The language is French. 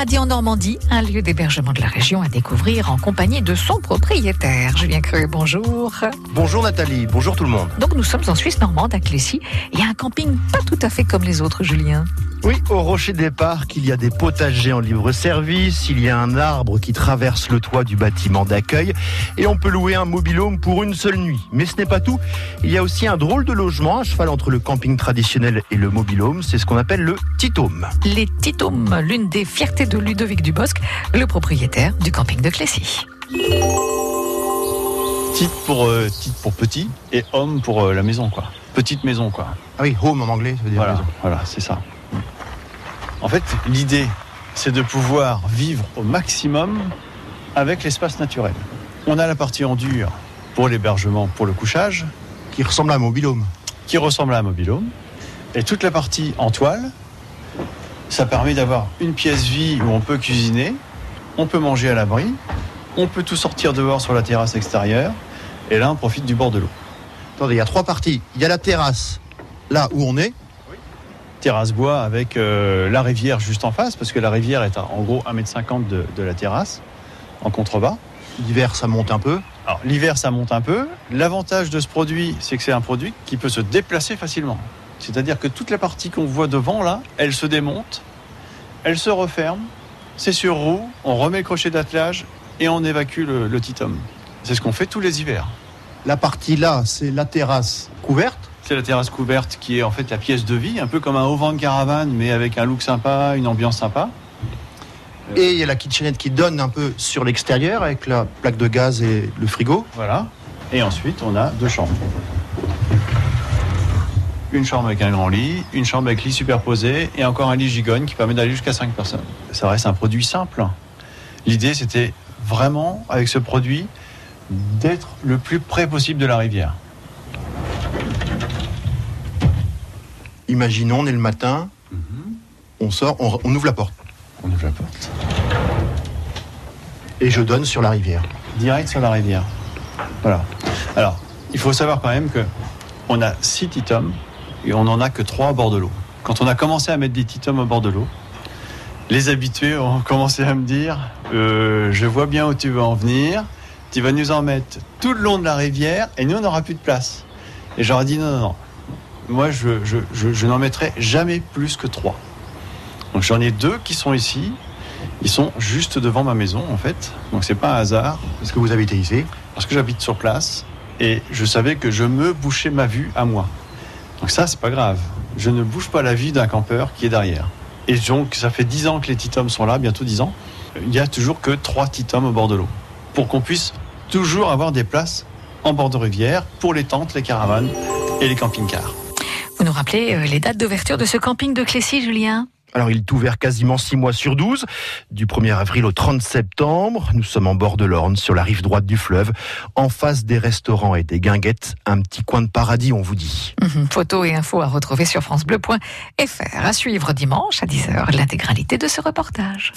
Paradis en Normandie, un lieu d'hébergement de la région à découvrir en compagnie de son propriétaire. Julien Creux, bonjour. Bonjour Nathalie, bonjour tout le monde. Donc nous sommes en Suisse normande à Clécy. Il y a un camping pas tout à fait comme les autres, Julien. Oui, au Rocher des Parcs, il y a des potagers en libre-service, il y a un arbre qui traverse le toit du bâtiment d'accueil et on peut louer un mobilhome pour une seule nuit. Mais ce n'est pas tout, il y a aussi un drôle de logement à cheval entre le camping traditionnel et le mobilhome, c'est ce qu'on appelle le Titome. Les Titomes, l'une des fiertés de Ludovic Dubosc, le propriétaire du camping de Clécy. Titre pour, euh, titre pour petit et homme pour euh, la maison, quoi. Petite maison, quoi. Ah oui, home en anglais, ça veut dire Voilà, maison. voilà, c'est ça. En fait, l'idée, c'est de pouvoir vivre au maximum avec l'espace naturel. On a la partie en dur pour l'hébergement, pour le couchage, Qui ressemble à un mobilhome. qui ressemble à un mobilhome. Et toute la partie en toile, ça permet d'avoir une pièce vie où on peut cuisiner, on peut manger à l'abri, on peut tout sortir dehors sur la terrasse extérieure, et là on profite du bord de l'eau. Attendez, il y a trois parties. Il y a la terrasse, là où on est. Terrasse bois avec euh, la rivière juste en face, parce que la rivière est à en gros 1m50 de, de la terrasse, en contrebas. L'hiver, ça monte un peu. Alors l'hiver ça monte un peu. L'avantage de ce produit, c'est que c'est un produit qui peut se déplacer facilement. C'est-à-dire que toute la partie qu'on voit devant là, elle se démonte, elle se referme, c'est sur roue, on remet le crochet d'attelage et on évacue le, le titum. C'est ce qu'on fait tous les hivers. La partie là, c'est la terrasse couverte. C'est la terrasse couverte qui est en fait la pièce de vie, un peu comme un auvent de caravane, mais avec un look sympa, une ambiance sympa. Et il y a la kitchenette qui donne un peu sur l'extérieur avec la plaque de gaz et le frigo. Voilà. Et ensuite, on a deux chambres. Une chambre avec un grand lit, une chambre avec lit superposé et encore un lit gigogne qui permet d'aller jusqu'à 5 personnes. Ça reste un produit simple. L'idée, c'était vraiment, avec ce produit, d'être le plus près possible de la rivière. Imaginons, on est le matin, on sort, on, on ouvre la porte. On ouvre la porte. Et je donne sur la rivière. Direct sur la rivière. Voilà. Alors, il faut savoir quand même que on a 6 titums et on n'en a que 3 à bord de l'eau. Quand on a commencé à mettre des titums au bord de l'eau, les habitués ont commencé à me dire euh, Je vois bien où tu veux en venir, tu vas nous en mettre tout le long de la rivière et nous on n'aura plus de place. Et j'aurais dit Non, non, non. Moi, je, je, je, je n'en mettrai jamais plus que 3. Donc j'en ai deux qui sont ici. Ils sont juste devant ma maison en fait. Donc c'est pas un hasard Est-ce que vous habitez ici? Parce que j'habite sur place et je savais que je me bouchais ma vue à moi. Donc ça, c'est pas grave. Je ne bouge pas la vie d'un campeur qui est derrière. Et donc, ça fait 10 ans que les titums sont là, bientôt 10 ans. Il y a toujours que 3 titums au bord de l'eau. Pour qu'on puisse toujours avoir des places en bord de rivière pour les tentes, les caravanes et les camping-cars. Vous nous rappelez euh, les dates d'ouverture de ce camping de Clécy, Julien? Alors, il est ouvert quasiment 6 mois sur 12, du 1er avril au 30 septembre. Nous sommes en bord de l'Orne, sur la rive droite du fleuve, en face des restaurants et des guinguettes. Un petit coin de paradis, on vous dit. Mhm. Photos et infos à retrouver sur francebleu.fr. À suivre dimanche à 10h l'intégralité de ce reportage.